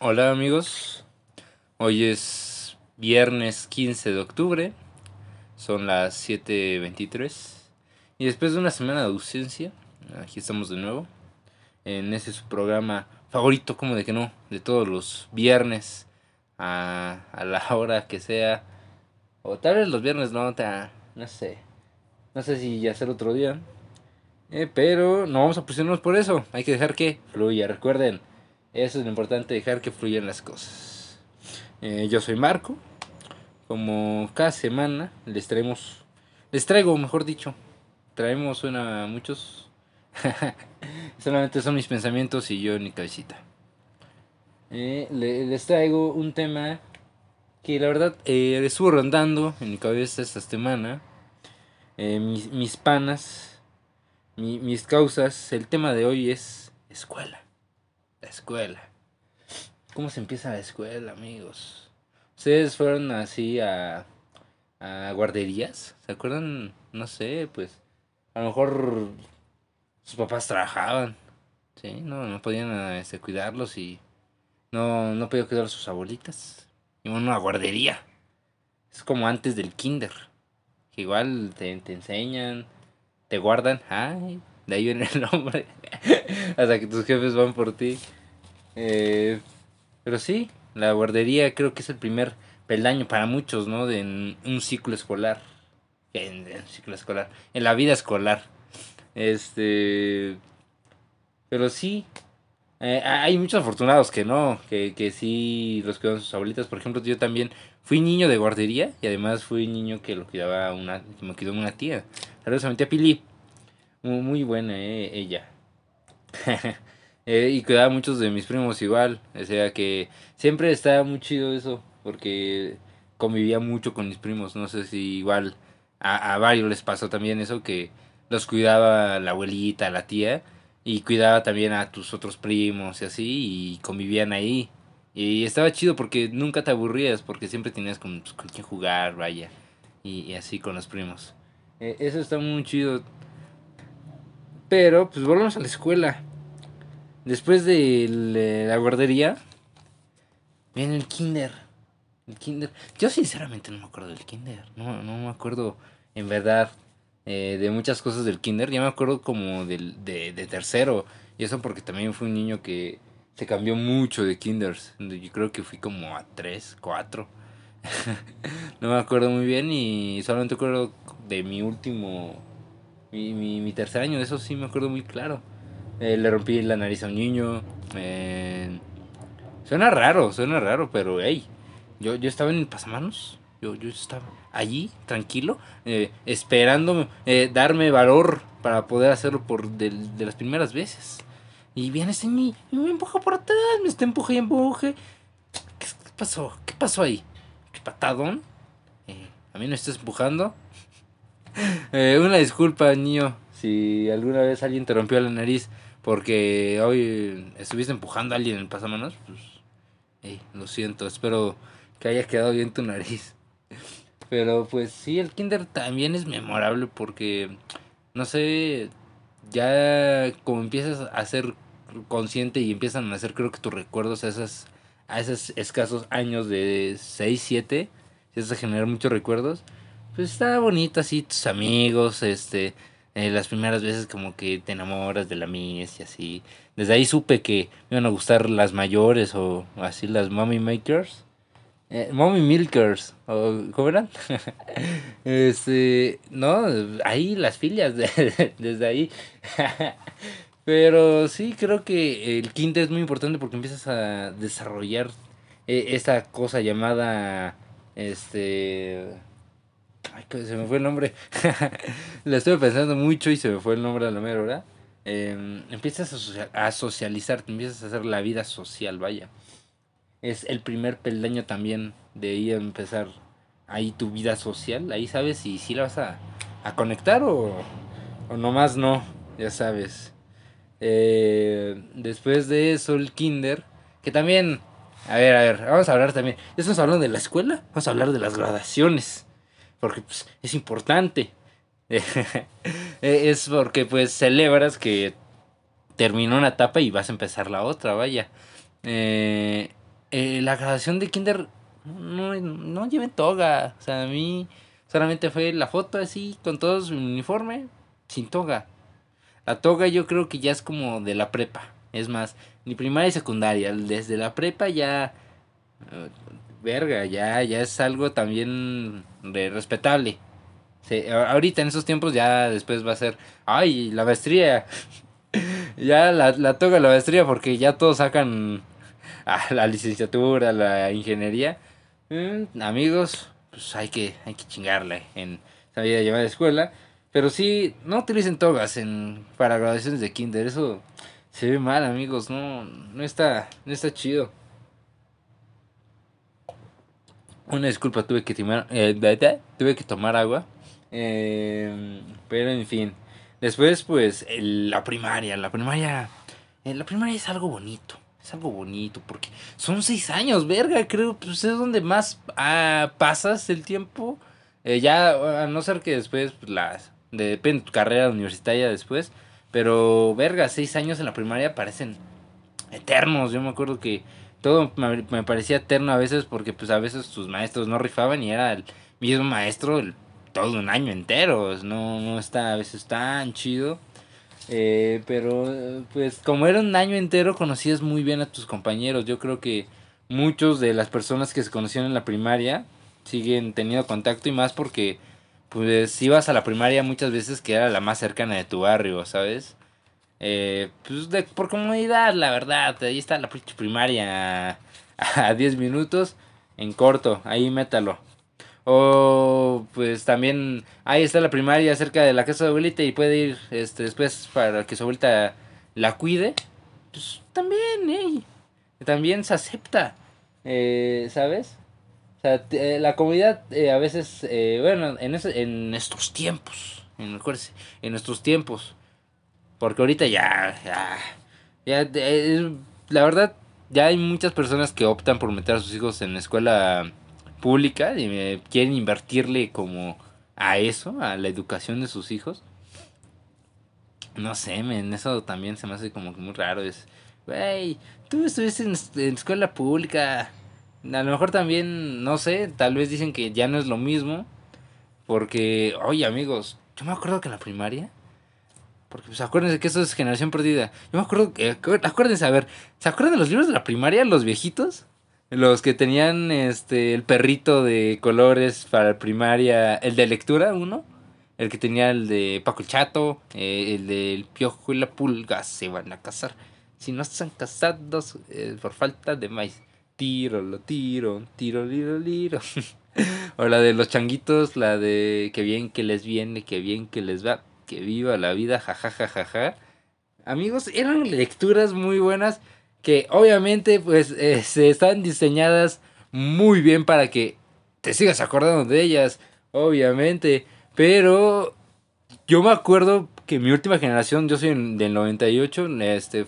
Hola amigos, hoy es viernes 15 de octubre, son las 7.23 y después de una semana de ausencia, aquí estamos de nuevo en ese su programa favorito, como de que no, de todos los viernes a, la hora que sea, o tal vez los viernes no, no sé, no sé si ya será otro día, eh, pero no vamos a presionarnos por eso, hay que dejar que fluya, recuerden eso es lo importante, dejar que fluyan las cosas. Eh, yo soy Marco. Como cada semana les traemos, les traigo, mejor dicho, traemos una muchos. Solamente son mis pensamientos y yo en mi cabecita. Eh, les traigo un tema que la verdad eh, estuvo rondando en mi cabeza esta semana. Mis, mis, panas, mis causas. El tema de hoy es escuela. La escuela. ¿Cómo se empieza la escuela, amigos? ¿Ustedes fueron así a, a guarderías? ¿Se acuerdan? No sé, pues a lo mejor sus papás trabajaban. Sí, no, no podían este, cuidarlos y no, no podían cuidar a sus abuelitas. Iban a una guardería. Es como antes del kinder. Que igual te, te enseñan, te guardan. Ay, de ahí viene el nombre. Hasta que tus jefes van por ti. Eh, pero sí, la guardería creo que es el primer peldaño para muchos, ¿no? De en un ciclo escolar. En, un ciclo escolar. En la vida escolar. Este. Pero sí. Eh, hay muchos afortunados que no. Que, que sí los cuidan sus abuelitas. Por ejemplo, yo también fui niño de guardería. Y además fui niño que lo cuidaba una. Que me cuidó una tía. Saludos a mi tía Pili. Muy, buena, eh, ella. eh, y cuidaba muchos de mis primos igual. O sea que siempre estaba muy chido eso. Porque convivía mucho con mis primos. No sé si igual a, a varios les pasó también eso. Que los cuidaba la abuelita, la tía. Y cuidaba también a tus otros primos y así. Y convivían ahí. Y estaba chido porque nunca te aburrías. Porque siempre tenías con, pues, con quien jugar, vaya. Y, así con los primos. Eh, eso está muy chido pero, pues volvemos a la escuela. Después de la guardería, viene el kinder. El kinder. Yo sinceramente no me acuerdo del kinder. No, no me acuerdo en verdad eh, de muchas cosas del kinder. Ya me acuerdo como del, de, de tercero. Y eso porque también fui un niño que se cambió mucho de kinders. Yo creo que fui como a tres, cuatro. no me acuerdo muy bien y solamente acuerdo de mi último mi, mi, mi tercer año, eso sí me acuerdo muy claro. Eh, le rompí la nariz a un niño. Eh, suena raro, suena raro, pero hey, yo, yo estaba en el pasamanos. Yo, yo estaba allí, tranquilo, eh, esperando eh, darme valor para poder hacerlo por de, de, las primeras veces. Y viene ese niño y me empuja por atrás, me está empuje y empuje. ¿Qué, ¿Qué, pasó? ¿Qué pasó ahí? ¿Qué patadón? a mí no estás empujando. Eh, una disculpa, niño, si alguna vez alguien te rompió la nariz porque hoy estuviste empujando a alguien en el pasamanos, pues, lo siento, espero que haya quedado bien tu nariz. Pero pues sí, el kinder también es memorable porque, no sé, ya como empiezas a ser consciente y empiezan a hacer creo que tus recuerdos a esas a esos escasos años de 6, 7, empiezas a generar muchos recuerdos pues está bonito así tus amigos, este, eh, las primeras veces como que te enamoras de la mies y así. Desde ahí supe que me iban a gustar las mayores o así las mommy makers. Eh, mommy milkers, o ¿cómo eran? este, no, ahí las filias, desde ahí. Pero sí, creo que el kinder es muy importante porque empiezas a desarrollar eh, esta cosa llamada, este, Ay, se me fue el nombre. la estuve pensando mucho y se me fue el nombre a la mera hora. Eh, empiezas a, socializar, te empiezas a hacer la vida social, vaya. Es el primer peldaño también de ahí empezar ahí tu vida social. Ahí sabes si, si la vas a, a conectar o, o nomás no, ya sabes. Eh, después de eso, el kinder, que también, a ver, a ver, vamos a hablar también. Estamos hablando de la escuela, vamos a hablar de las graduaciones porque pues, es importante. es porque pues celebras que terminó una etapa y vas a empezar la otra, vaya. eh, eh, la graduación de kinder no, no lleven toga. O sea, a mí solamente fue la foto así, con todo su uniforme, sin toga. La toga yo creo que ya es como de la prepa. Es más, ni primaria y secundaria. Desde la prepa ya... verga, ya, ya es algo también respetable. Sí, ahorita en esos tiempos ya después va a ser... Ay, la maestría. ya la, la toga la maestría porque ya todos sacan a la licenciatura, la ingeniería. Mm, amigos, pues hay que, hay que chingarle en esa vida llamada escuela. Pero sí, no utilicen togas en, para graduaciones de kinder. Eso se ve mal, amigos. No, no está, no está chido. Una disculpa, tuve que tomar, eh, tuve que tomar agua. Eh, pero en fin. Después, pues, la primaria. La primaria. eh, la primaria es algo bonito. Es algo bonito. Porque son seis años, verga. Creo pues es donde más ah, pasas el tiempo. Eh, ya, a no ser que después, pues, las. de- Depende de tu carrera universitaria después. Pero, verga, seis años en la primaria parecen eternos. Yo me acuerdo que todo me, parecía eterno a veces porque pues a veces tus maestros no rifaban y era el mismo maestro el- todo un año entero. No, no está a veces tan chido. Eh, pero pues como era un año entero conocías muy bien a tus compañeros. Yo creo que muchos de las personas que se conocieron en la primaria siguen teniendo contacto y más porque pues ibas a la primaria muchas veces que era la más cercana de tu barrio, ¿sabes? Eh, pues de, por comodidad, la verdad. Ahí está la primaria a 10 minutos en corto. Ahí métalo. O pues también ahí está la primaria cerca de la casa de abuelita y puede ir este, después para que su abuelita la cuide. Pues también, ey. También se acepta. Eh, ¿Sabes? O sea, la comunidad eh, a veces, eh, bueno, en, ese- en estos tiempos, en, en nuestros tiempos, porque ahorita ya, ya, ya, eh, la verdad, ya hay muchas personas que optan por meter a sus hijos en escuela pública y eh, quieren invertirle como a eso, a la educación de sus hijos. No sé, men, eso también se me hace como muy raro. Es, güey, tú estuviste en, en escuela pública. A lo mejor también, no sé, tal vez dicen que ya no es lo mismo. Porque, oye, amigos, yo me acuerdo que en la primaria. Porque, pues, acuérdense que eso es generación perdida. Yo me acuerdo acuérdense, a ver, ¿se acuerdan de los libros de la primaria, los viejitos? Los que tenían, este, el perrito de colores para primaria, el de lectura, uno. El que tenía el de Paco el Chato, eh, el del Piojo y la Pulga, se van a casar. Si no están casados eh, por falta de maíz. Tiro, lo tiro, tiro, liro, liro. o la de los changuitos, la de que bien que les viene, que bien que les va, que viva la vida, jajajajaja. Amigos, eran lecturas muy buenas que obviamente pues eh, se están diseñadas muy bien para que te sigas acordando de ellas, obviamente. Pero yo me acuerdo que mi última generación, yo soy del 98, este,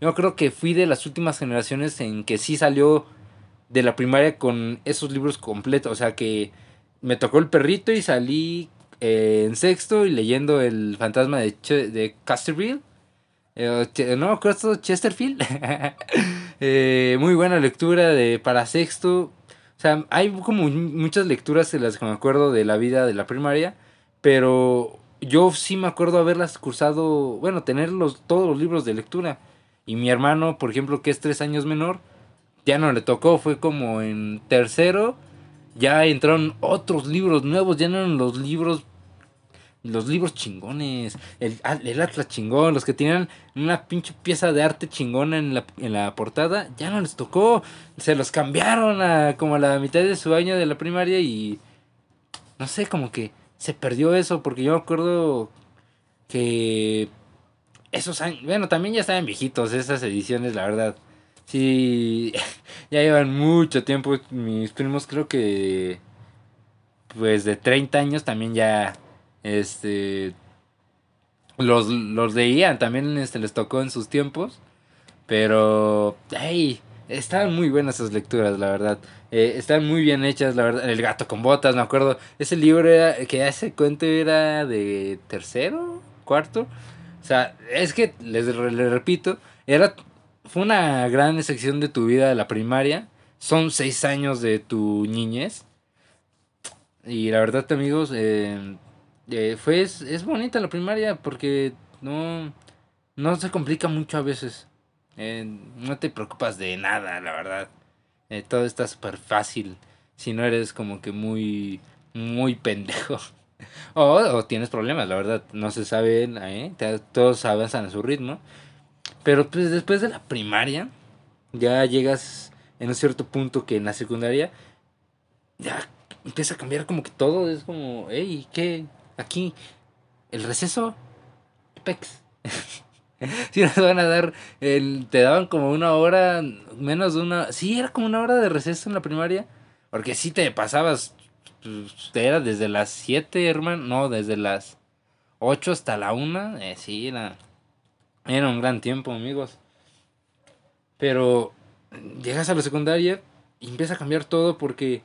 yo creo que fui de las últimas generaciones en que sí salió de la primaria con esos libros completos. O sea que me tocó el perrito y salí eh, en sexto y leyendo el fantasma de, Che- de Casterville. Eh, no acuerdo, Chesterfield. Eh, muy buena lectura de para sexto. O sea, hay como muchas lecturas de las que me acuerdo de la vida de la primaria. Pero yo sí me acuerdo haberlas cursado, bueno, tener los, todos los libros de lectura. Y mi hermano, por ejemplo, que es tres años menor, ya no le tocó, fue como en tercero. Ya entraron otros libros nuevos, ya no eran los libros los libros chingones, el, el Atlas chingón, los que tenían una pinche pieza de arte chingona en la, en la portada, ya no les tocó, se los cambiaron a como a la mitad de su año de la primaria y no sé, como que se perdió eso, porque yo me acuerdo que esos años, bueno, también ya estaban viejitos esas ediciones, la verdad. Sí, ya llevan mucho tiempo, mis primos creo que pues de 30 años también ya este los, los leían, también este, les tocó en sus tiempos. Pero, hey, estaban muy buenas esas lecturas, la verdad. Eh, están muy bien hechas, la verdad. El gato con botas, me acuerdo. Ese libro era, que ese cuento era de tercero, cuarto. O sea, es que, les, les repito, era fue una gran sección de tu vida de la primaria. Son seis años de tu niñez. Y la verdad, amigos, eh, eh, fue, es, es, bonita la primaria porque no, no se complica mucho a veces. Eh, no te preocupas de nada, la verdad. todo está súper fácil. Si no eres como que muy, muy pendejo. o, tienes problemas, la verdad. No se sabe, todos avanzan a su ritmo. Pero pues después de la primaria, ya llegas en un cierto punto que en la secundaria, ya empieza a cambiar como que todo. Es como, hey, ¿qué? Aquí, el receso, pex. si nos van a dar, el, te daban como una hora, menos de una, sí, era como una hora de receso en la primaria. Porque si te pasabas, pues, era desde las 7, hermano, no, desde las 8 hasta la 1, eh, sí, era era un gran tiempo, amigos. Pero llegas a la secundaria y empieza a cambiar todo porque...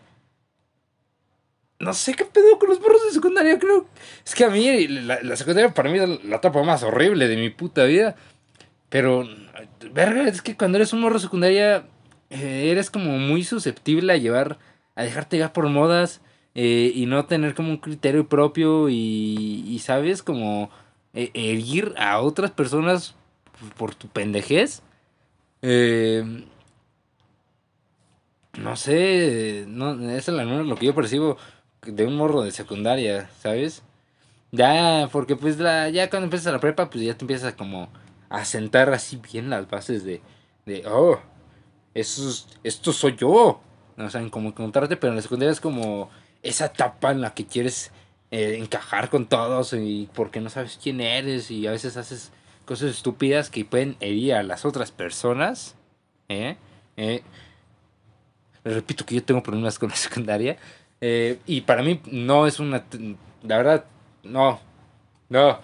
No sé qué pedo con los morros de secundaria, creo. Es que a mí la, secundaria para mí es la etapa más horrible de mi puta vida. Pero, verga, es que cuando eres un morro secundaria eh, eres como muy susceptible a llevar, a dejarte llevar por modas eh, y no tener como un criterio propio y, y sabes, como eh, herir a otras personas por tu pendejez. Eh, no sé, no, es lo que yo percibo de un morro de secundaria, ¿sabes? Ya, porque pues la, ya cuando empiezas la prepa, pues ya te empiezas como a sentar así bien las bases de, de oh, eso esto soy yo. No saben cómo encontrarte, pero en la secundaria es como esa etapa en la que quieres eh, encajar con todos y porque no sabes quién eres y a veces haces cosas estúpidas que pueden herir a las otras personas. ¿eh? Eh, repito que yo tengo problemas con la secundaria. Y para mí no es una... La verdad, no. No.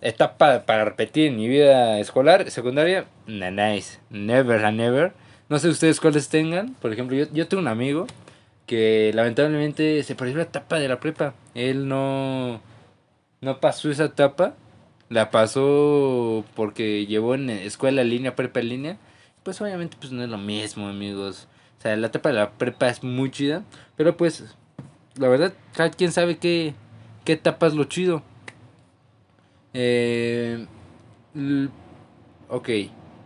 Etapa para repetir en mi vida escolar, secundaria, nice. Never a never. No sé ustedes cuáles tengan. Por ejemplo, yo, yo tengo un amigo que lamentablemente se perdió la etapa de la prepa. Él no, no pasó esa etapa, la pasó porque llevó en escuela en línea, prepa en línea. Pues obviamente pues no es lo mismo, amigos. O sea, la etapa de la prepa es muy chida, pero pues la verdad, cada quien sabe qué, qué etapa es lo chido. Eh, ok,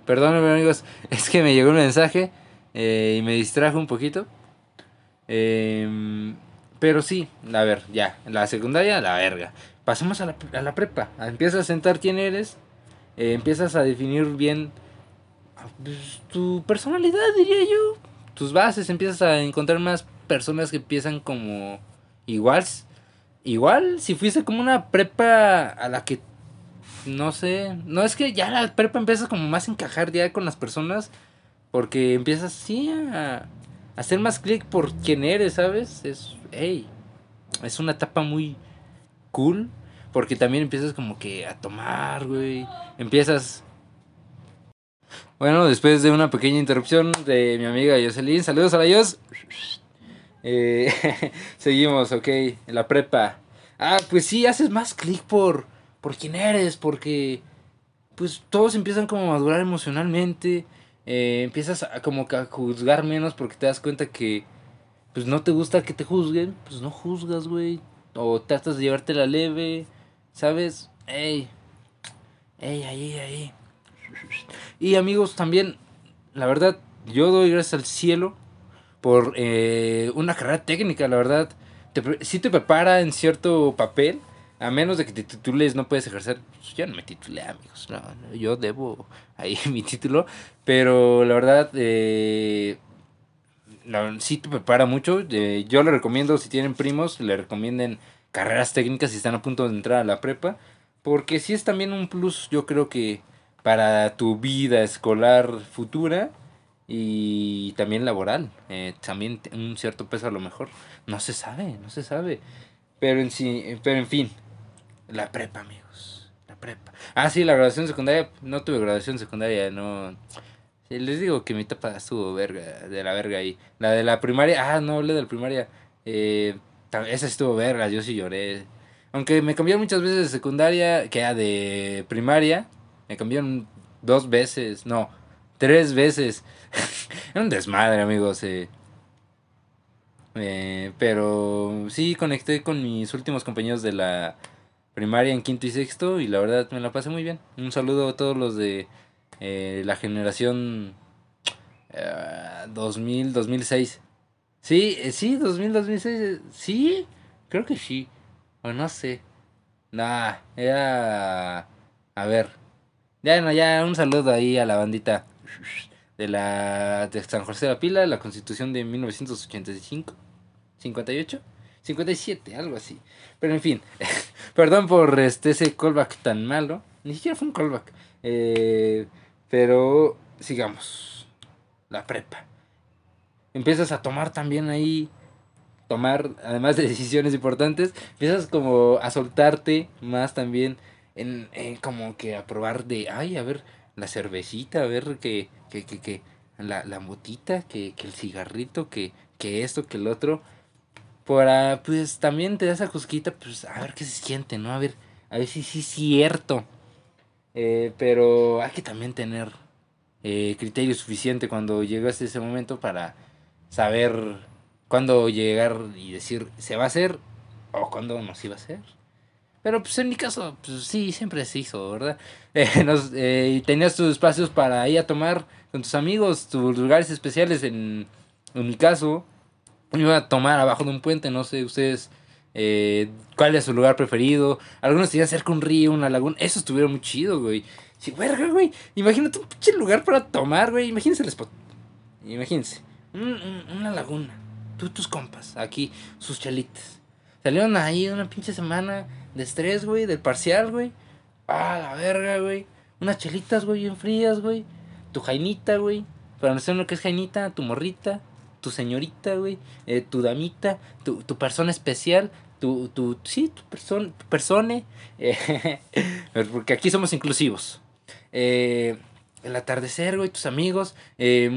perdónenme amigos, es que me llegó un mensaje eh, y me distrajo un poquito. Eh, pero sí, a ver, ya, la secundaria, la verga. Pasamos a la, a la prepa. Empiezas a sentar quién eres. Eh, empiezas a definir bien pues, tu personalidad, diría yo. Tus bases. Empiezas a encontrar más personas que empiezan como igual. Igual, si fuiste como una prepa a la que no sé, no es que ya la prepa empieza como más a encajar ya con las personas porque empiezas sí a hacer más clic por quién eres, ¿sabes? Es, hey, es una etapa muy cool. Porque también empiezas como que a tomar, güey. Empiezas... Bueno, después de una pequeña interrupción de mi amiga Jocelyn. Saludos a la. Eh, seguimos, ok. En la prepa. Ah, pues sí, haces más clic por, por quién eres. Porque pues todos empiezan como a madurar emocionalmente eh, empiezas a como a juzgar menos porque te das cuenta que pues no te gusta que te juzguen, pues no juzgas, güey. O tratas de llevarte la leve, ¿sabes? Ey, ey, ahí, ahí. Y amigos, también, la verdad, yo doy gracias al cielo por eh, una carrera técnica, la verdad. Te, sí te prepara en cierto papel, a menos de que te titules, no puedes ejercer. Pues, yo no me titulé, amigos. No, yo debo ahí mi título. Pero la verdad, eh, sí te prepara mucho. Eh, yo le recomiendo, si tienen primos, le recomienden carreras técnicas si están a punto de entrar a la prepa. Porque sí es también un plus, yo creo que para tu vida escolar futura y también laboral. Eh, también un cierto peso a lo mejor. No se sabe, no se sabe. Pero en, sí, pero en fin, la prepa, amigos. La prepa. Ah, sí, la graduación secundaria. No tuve graduación secundaria, no. les digo que mi etapa estuvo verga, de la verga ahí. La de la primaria, ah, no hablé de la primaria. Eh, esa estuvo verga, yo sí lloré. Aunque me cambiaron muchas veces de secundaria, que era de primaria. Me cambiaron dos veces, no, tres veces. Era un desmadre, amigos. Eh. Eh, pero sí, conecté con mis últimos compañeros de la primaria en quinto y sexto y la verdad me la pasé muy bien. Un saludo a todos los de eh, la generación 2000, 2006. Sí, sí, 2000, 2006. Sí, creo que sí. O no sé. Nah, era... A ver. Ya, no, ya, un saludo ahí a la bandita de la de San José de la Pila, la constitución de 1985, 58, 57, algo así. Pero en fin, perdón por este ese callback tan malo. Ni siquiera fue un callback. Eh, pero sigamos. La prepa. Empiezas a tomar también ahí tomar, además de decisiones importantes, empiezas como a soltarte más también en, como que a probar de, ay, a ver, la cervecita, a ver que, que, que, que la, la motita, que, que el cigarrito, que, que esto, que el otro. Para, pues también te das a cosquita, pues a ver qué se siente, ¿no? A ver, a ver si sí es cierto. Eh, pero hay que también tener eh, criterio suficiente cuando llegas a ese momento para saber cuándo llegar y decir se va a hacer o cuándo no se va a hacer. Pero pues en mi caso, pues sí, siempre se hizo, ¿verdad? Eh, nos, eh, tenías tus espacios para ir a tomar con tus amigos, tus lugares especiales. En, en mi caso, iba a tomar abajo de un puente, no sé ustedes eh, cuál es su lugar preferido. Algunos tenían cerca un río, una laguna. Eso estuvieron muy chido, güey. Sí, verga, güey. Imagínate un pinche lugar para tomar, güey. Imagínense el spot. Imagínense. una laguna tú tus compas, aquí, sus chalitas. Salieron ahí una pinche semana de estrés, güey, del parcial, güey. Ah, la verga, güey. Unas chelitas, güey, bien frías, güey. Tu jainita, güey. Para no saber lo que es jainita, tu morrita, tu señorita, güey. Eh, tu damita, tu, tu persona especial, tu, tu, sí, tu, persona, tu persone. Eh, porque aquí somos inclusivos. Eh, el atardecer, güey, tus amigos, eh,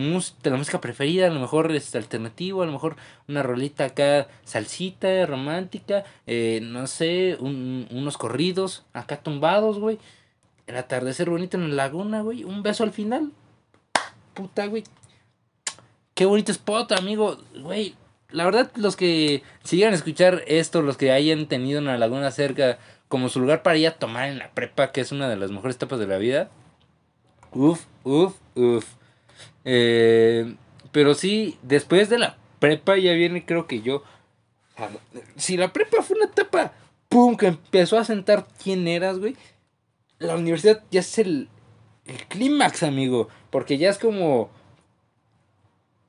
la música preferida, a lo mejor es alternativo, a lo mejor una rolita acá, salsita, romántica, eh, no sé, unos corridos acá tumbados, güey. El atardecer bonito en la laguna, güey, un beso al final. Puta, güey. Qué bonito spot, amigo, güey. La verdad, los que sigan escuchar esto, los que hayan tenido una laguna cerca como su lugar para ir a tomar en la prepa, que es una de las mejores etapas de la vida Uf, uf, uf. Eh, pero sí, después de la prepa ya viene, creo que yo. Si la prepa fue una etapa, pum, que empezó a sentar quién eras, güey. La universidad ya es el, el clímax, amigo. Porque ya es como.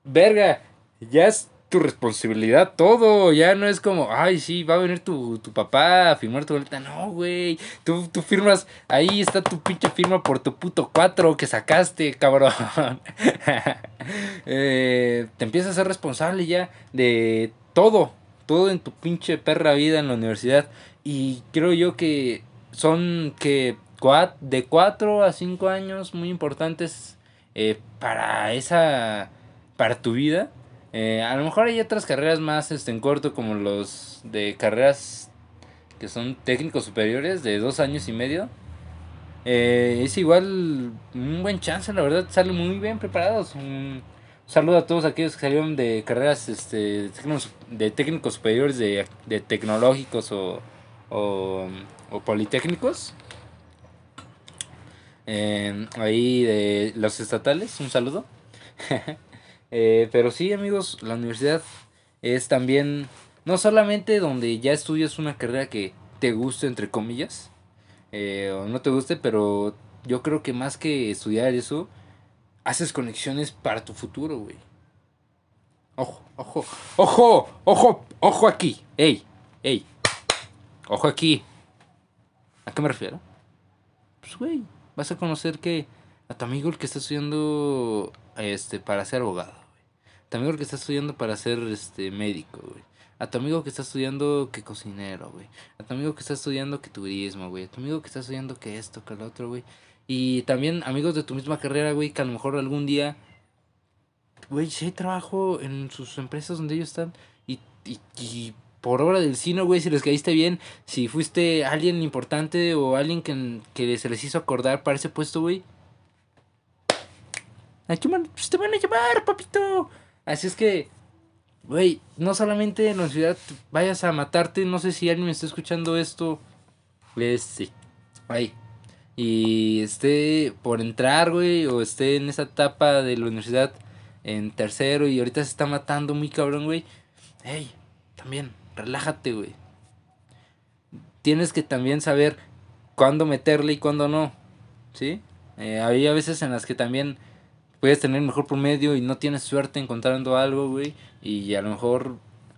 Verga, ya es tu responsabilidad todo. Ya no es como, ay, sí, va a venir tu, tu papá a firmar tu boleta. No, güey. Tú, tú firmas, ahí está tu pinche firma por tu puto cuatro que sacaste, cabrón. Eh, te empiezas a ser responsable ya de todo. Todo en tu pinche perra vida en la universidad. Y creo yo que son que de cuatro a cinco años muy importantes eh, para esa, para tu vida eh, a lo mejor hay otras carreras más este, en corto, como los de carreras que son técnicos superiores de dos años y medio. Eh, es igual un buen chance, la verdad, salen muy bien preparados. Un saludo a todos aquellos que salieron de carreras este, de técnicos superiores, de, de tecnológicos o, o, politécnicos. Eh, ahí de los estatales, un saludo. Eh, pero sí, amigos, la universidad es también no solamente donde ya estudias una carrera que te guste, entre comillas, eh, o no te guste, pero yo creo que más que estudiar eso, haces conexiones para tu futuro, güey. Ojo, ojo, ojo, ojo, ojo aquí. Ey, ey. Ojo aquí. ¿A qué me refiero? Pues, güey, vas a conocer que a tu amigo el que está estudiando este para ser abogado tu amigo que está estudiando para ser este médico, güey. A tu amigo que está estudiando que cocinero, güey. A tu amigo que está estudiando que turismo, güey. A tu amigo que está estudiando que esto, que lo otro, güey. Y también amigos de tu misma carrera, güey, que a lo mejor algún día, güey, si hay trabajo en sus empresas donde ellos están y, y, y por obra del cine, güey, si les caíste bien, si fuiste alguien importante o alguien que, que se les hizo acordar para ese puesto, güey. ¿A qué pues te van a llamar, papito? Así es que, güey, no solamente en la ciudad vayas a matarte, no sé si alguien me está escuchando esto. Este, ay, y esté por entrar, güey, o esté en esa etapa de la universidad en tercero y ahorita se está matando muy cabrón, güey. Hey, también, relájate, güey. Tienes que también saber cuándo meterle y cuándo no, ¿sí? Eh, hay veces en las que también puedes tener mejor promedio y no tienes suerte encontrando algo, güey, y a lo mejor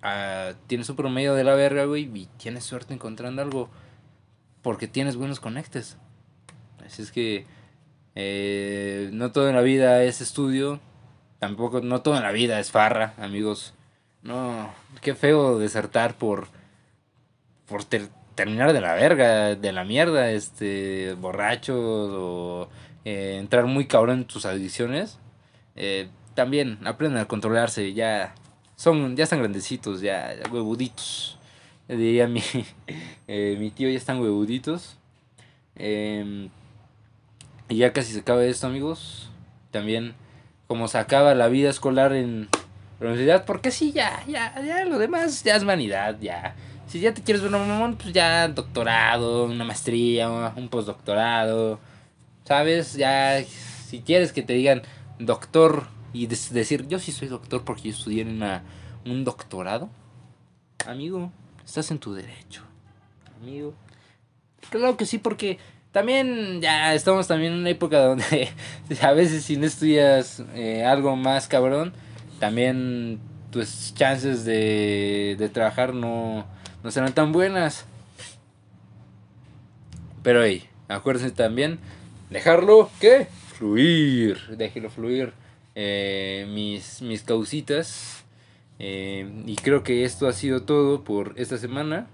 uh, tienes un promedio de la verga, güey, y tienes suerte encontrando algo porque tienes buenos conectes. Así es que eh, no todo en la vida es estudio, tampoco, no todo en la vida es farra, amigos. No, qué feo desertar por, por terminar de la verga, de la mierda, este, borracho o eh, entrar muy cabrón en tus adicciones. Eh, también aprendan a controlarse, ya son, ya están grandecitos, ya, huevuditos. Diría mi, mi tío, ya están huevuditos. Eh, y ya casi se acaba esto, amigos. También, como se acaba la vida escolar en la universidad, porque sí, ya, ya, ya, lo demás ya es vanidad, ya. Si ya te quieres ver un mamón, pues ya doctorado, una maestría, un postdoctorado. ¿Sabes? Ya, si quieres que te digan doctor y decir, yo sí soy doctor porque yo estudié en una, un doctorado, amigo, estás en tu derecho. Amigo. Claro que sí, porque también ya estamos también en una época donde a veces si no estudias eh, algo más cabrón, también tus chances de, de trabajar no, no serán tan buenas. Pero hey, acuérdense también, dejarlo, ¿qué? Fluir, déjelo fluir eh, mis, mis causitas. Eh, y creo que esto ha sido todo por esta semana.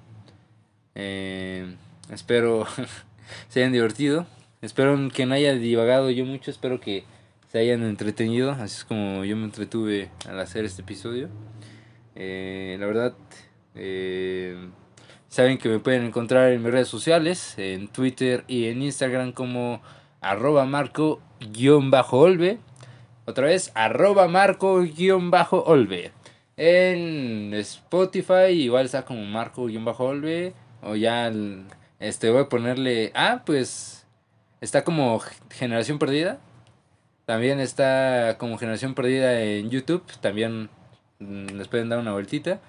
espero se hayan divertido. Espero que no haya divagado yo mucho, espero que se hayan entretenido, así es como yo me entretuve al hacer este episodio. Eh, la verdad, eh, saben que me pueden encontrar en mis redes sociales, en Twitter y en Instagram como arroba marco-olve. Otra vez, arroba marco-olve. En Spotify igual está como marco-olve. O ya este, voy a ponerle. Ah, pues. Está como Generación Perdida. También está como Generación Perdida en YouTube. También mm, les pueden dar una vueltita.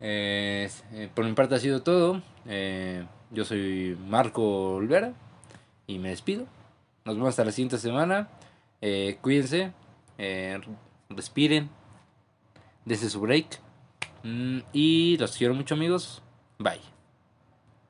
Eh, eh, por mi parte ha sido todo. Eh, yo soy Marco Olvera. Y me despido. Nos vemos hasta la siguiente semana. cuídense. respiren. Desde su break. Mm, y los quiero mucho amigos. Bye.